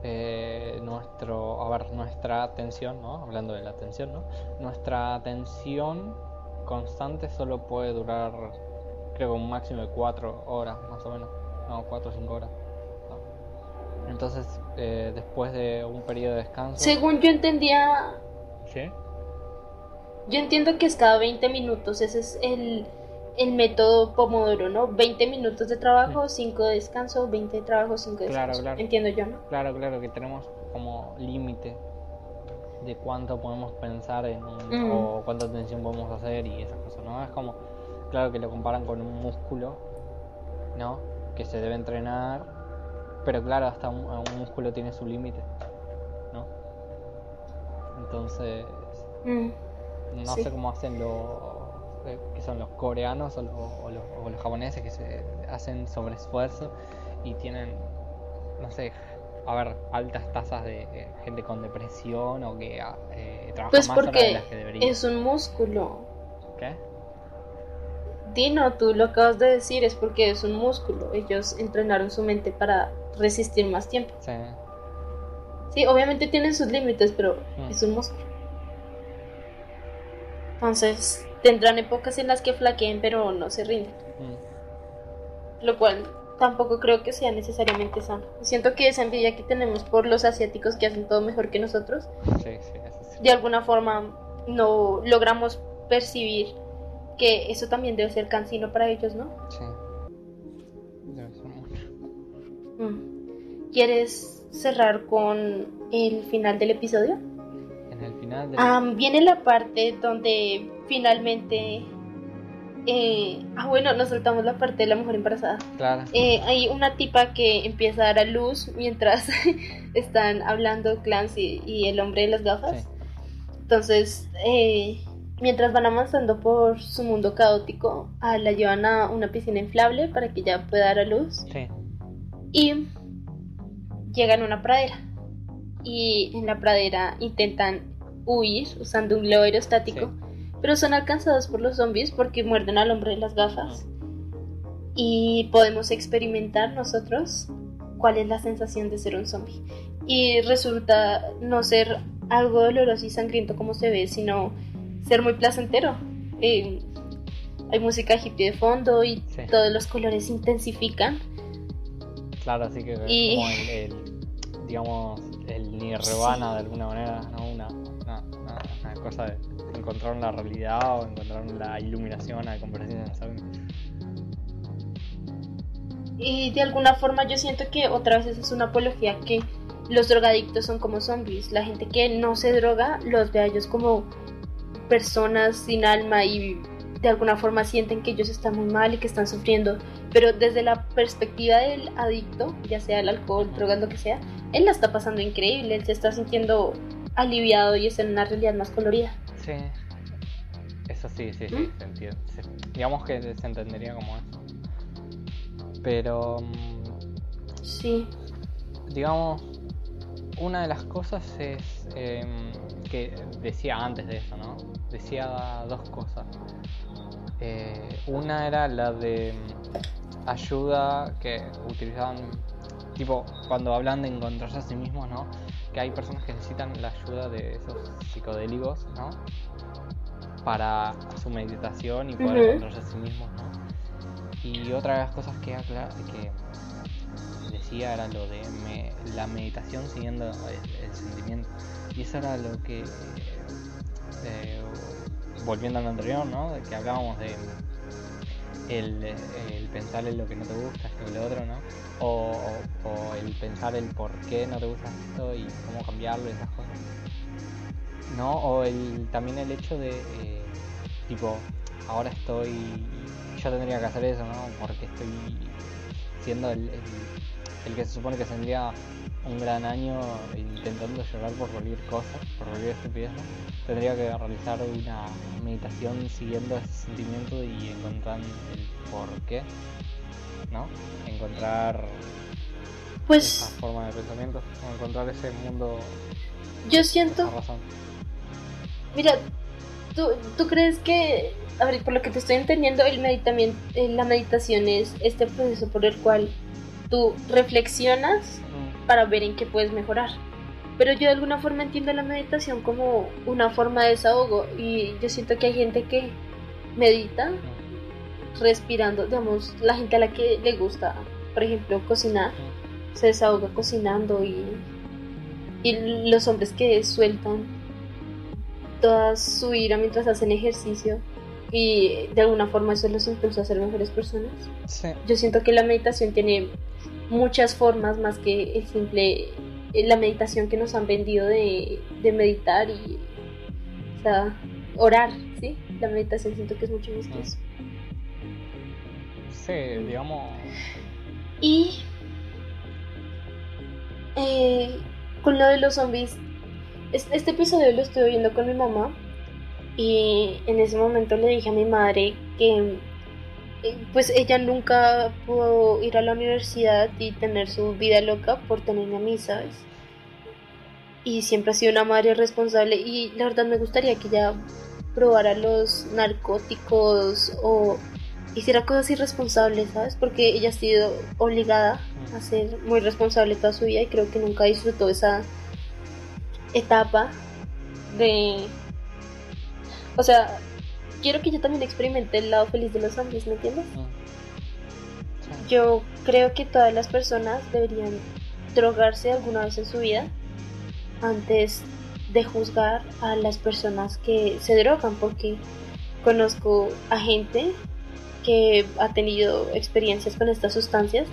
eh, nuestro, a ver, nuestra atención, ¿no? Hablando de la atención, ¿no? Nuestra atención constante solo puede durar, creo un máximo de 4 horas, más o menos. No, 4 o 5 horas. ¿no? Entonces, eh, después de un periodo de descanso... Según yo entendía, ¿Sí? yo entiendo que es cada 20 minutos, ese es el, el método Pomodoro, ¿no? 20 minutos de trabajo, 5 de descanso, 20 de trabajo, 5 de Claro, descanso. claro. Entiendo yo, ¿no? Claro, claro, que tenemos como límite de cuánto podemos pensar en un- Mm. o cuánta atención podemos hacer y esas cosas, ¿no? Es como, claro que lo comparan con un músculo, ¿no? Que se debe entrenar, pero claro, hasta un, un músculo tiene su límite, ¿no? Entonces, Mm. no Sí. sé cómo hacen los, que son los coreanos o los, o los, o los japoneses que se hacen sobreesfuerzo y tienen, no sé, a ver, altas tasas de eh, gente con depresión o que ah, eh, trabaja Pues más de las que debería. es un músculo. ¿Qué? Dino, tú lo acabas de decir, es porque es un músculo. Ellos entrenaron su mente para resistir más tiempo. Sí. Sí, obviamente tienen sus límites, pero Mm. es un músculo. Entonces, tendrán épocas en las que flaqueen, pero no se rinden. Mm, Lo cual tampoco creo que sea necesariamente sano. Siento que esa envidia que tenemos por los asiáticos que hacen todo mejor que nosotros, Sí, sí, eso sí. de alguna forma no logramos percibir que eso también debe ser cansino para ellos, ¿no? Sí. Debe ser mucho. Mm. ¿Quieres cerrar con el final del episodio? En el final de Ah, viene la parte donde finalmente... eh, ah, bueno, nos saltamos la parte de la mujer embarazada. Claro. Eh, hay una tipa que empieza a dar a luz mientras *laughs* están hablando Clancy y el hombre de las gafas. Sí. Entonces, eh, mientras van avanzando por su mundo caótico, ah, la llevan a una piscina inflable para que ella pueda dar a luz. Sí. Y llegan a una pradera. Y en la pradera intentan huir usando un globo aerostático. Sí. Pero son alcanzados por los zombies porque muerden al hombre de las gafas. Y podemos experimentar nosotros cuál es la sensación de ser un zombie. Y resulta no ser algo doloroso y sangriento como se ve, sino ser muy placentero. Eh, hay música hippie de fondo y Sí. todos los colores se intensifican. Claro, así que Y- como el, el, digamos, el nirvana de alguna manera, ¿no? Cosa de encontrar la realidad o encontrar la iluminación a en zombie. Y de alguna forma yo siento que otra vez eso es una apología que los drogadictos son como zombies. La gente que no se droga los ve a ellos como personas sin alma y de alguna forma sienten que ellos están muy mal y que están sufriendo. Pero desde la perspectiva del adicto, ya sea el alcohol, drogas, lo que sea, él la está pasando increíble, él se está sintiendo aliviado y está en una realidad más colorida. Sí. Eso sí, sí, sí, ¿Mm? se entiende. Se- digamos que se entendería como eso. Pero, mm, Sí. digamos, una de las cosas es em, que decía antes de eso, ¿no? Decía dos cosas. Eh, una era la de mm, ayuda que utilizaban, tipo, cuando hablan de encontrarse a sí mismos, ¿no? Que hay personas que necesitan la ayuda de esos psicodélicos, ¿no? Para su meditación y poder Ujú. encontrarse a sí mismos, ¿no? Y otra de las cosas que, que decía era lo de me- la meditación siguiendo el, el sentimiento. Y eso era lo que, eh, volviendo a lo anterior, ¿no? De que hablábamos de el, pensar en lo que no te gusta, y lo otro, ¿no? O, el pensar el por qué no te gusta esto y cómo cambiarlo y esas cosas. ¿No? O el, también el hecho de, eh, tipo, ahora estoy, yo tendría que hacer eso, ¿no? Porque estoy siendo el- el que se supone que tendría un gran año intentando llorar por cualquier cosa, por cualquier estupidez, ¿no? tendría que realizar una meditación siguiendo ese sentimiento y encontrar el por qué, ¿no? Encontrar esa Pues forma de pensamiento, encontrar ese mundo, yo esa siento, razón. mira, ¿tú, tú crees que, a ver, por lo que te estoy entendiendo, el meditamiento, la meditación es este proceso por el cual tú reflexionas para ver en qué puedes mejorar. Pero yo de alguna forma entiendo la meditación como una forma de desahogo y yo siento que hay gente que medita respirando, digamos, la gente a la que le gusta, por ejemplo, cocinar, se desahoga cocinando y, y los hombres que sueltan toda su ira mientras hacen ejercicio y de alguna forma eso los impulsa a ser mejores personas. Sí, Yo siento que la meditación tiene muchas formas más que el simple eh, la meditación que nos han vendido de, de meditar y o sea, orar, ¿sí? La meditación siento que es mucho más que eso. sí, digamos, Y eh, con lo de los zombies, es- este episodio lo estoy viendo con mi mamá y en ese momento le dije a mi madre que pues ella nunca pudo ir a la universidad y tener su vida loca por tenerme a mí, ¿sabes? Y siempre ha sido una madre responsable y la verdad me gustaría que ella probara los narcóticos o hiciera cosas irresponsables, ¿sabes? Porque ella ha sido obligada a ser muy responsable toda su vida y creo que nunca disfrutó esa etapa de... O sea, quiero que yo también experimente el lado feliz de los zombies, ¿me entiendes? mm. Sí. Yo creo que todas las personas deberían drogarse alguna vez en su vida antes de juzgar a las personas que se drogan, porque conozco a gente que ha tenido experiencias con estas sustancias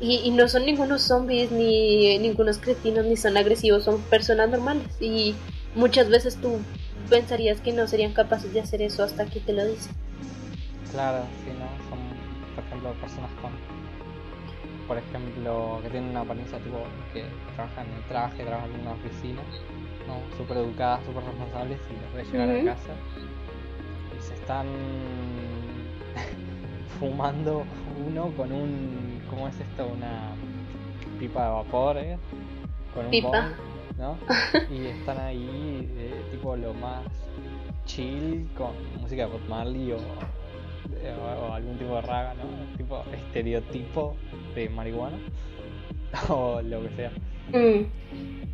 y, y no son ningunos zombies ni ningunos cretinos ni son agresivos, son personas normales y muchas veces tú pensarías que no serían capaces de hacer eso hasta que te lo dicen. Claro, sí, ¿no? Son, por ejemplo, personas con, por ejemplo, que tienen una apariencia tipo que trabajan en el traje, trabajan en una oficina, ¿no? Súper educadas, súper responsables y les ves llegar a casa y se están *laughs* fumando uno con un, ¿cómo es esto? Una pipa de vapor, ¿eh? Con un Pipa. bong, ¿no? *laughs* Y están ahí, eh, tipo lo más chill con música de Bob Marley o, eh, o- o algún tipo de raga, ¿no? Tipo estereotipo de marihuana *laughs* o lo que sea. Mm.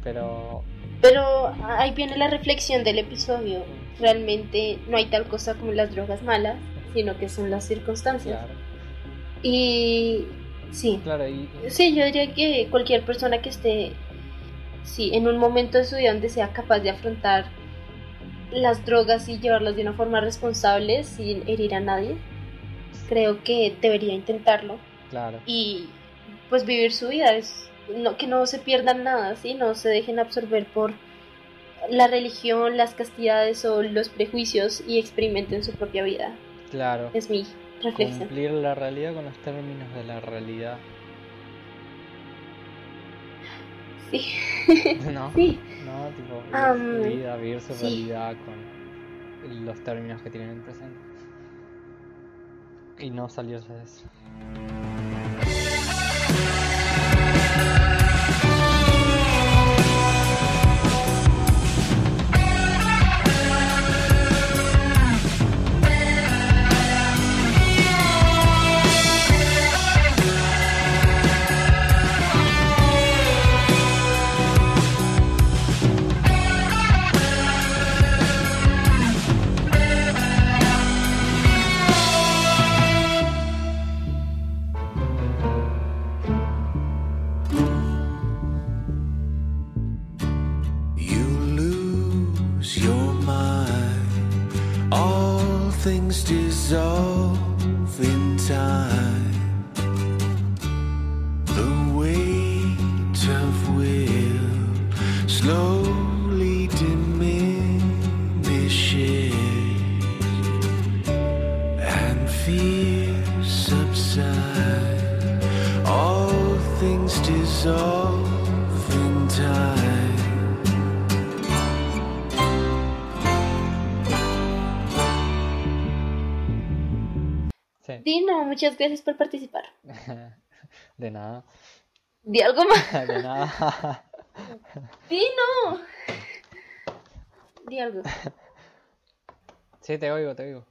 Pero Pero ahí viene la reflexión del episodio. Realmente no hay tal cosa como las drogas malas, sino que son las circunstancias. claro, Y sí, claro, y sí, yo diría que cualquier persona que esté, sí, en un momento de su vida donde sea capaz de afrontar las drogas y llevarlas de una forma responsable sin herir a nadie, creo que debería intentarlo claro, y pues vivir su vida es no, que no se pierdan nada, ¿sí? no se dejen absorber por la religión, las castidades o los prejuicios y experimenten su propia vida. claro. Es mi reflexión. Cumplir la realidad con los términos de la realidad, Sí, *laughs* ¿no? sí, No, tipo, vivir Am, su vida, vivir su sí. realidad con los términos que tienen en presente. Y no salirse de eso. Dissolve in time. The weight of will slowly diminishes, and fear subside. All things dissolve in time. Sí. Muchas gracias por participar. *laughs* De nada. Di algo más. *laughs* De nada. *laughs* Dino. Di algo. Sí, te oigo, te oigo.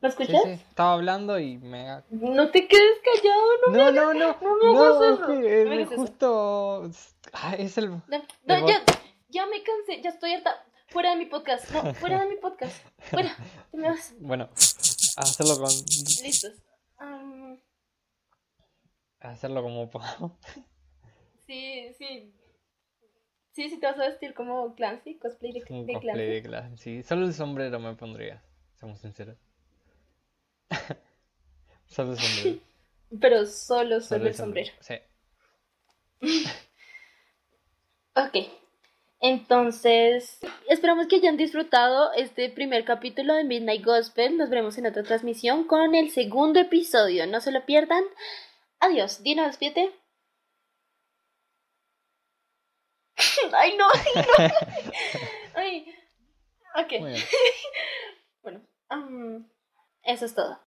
¿Lo Sí, escuchas? sí. Estaba hablando y me. No te quedes callado, no. No, no, no. no me hagas No, eso, es que no me eh, hagas eso. justo. Ah, es el. No, El no, ya, bot. ya me cansé, ya estoy harta. Fuera de mi podcast. No, fuera de mi podcast. Fuera. Te me vas. Bueno, hacerlo con. Listos. Am, Hacerlo como puedo. *laughs* sí, sí. Sí, sí te vas a vestir como Clancy, cosplay de, Un de cosplay Clancy. de. Sí, solo el sombrero me pondría. Seamos sinceros. *laughs* solo el sombrero. *laughs* Pero solo, solo el sombrero. Sí. Ok. Entonces, esperamos que hayan disfrutado este primer capítulo de Midnight Gospel. Nos veremos en otra transmisión con el segundo episodio. No se lo pierdan. Adiós. Dino, despídete. *laughs* Ay, no, ay, no. *laughs* Ay. Ok. Bueno, *laughs* am, eso es todo.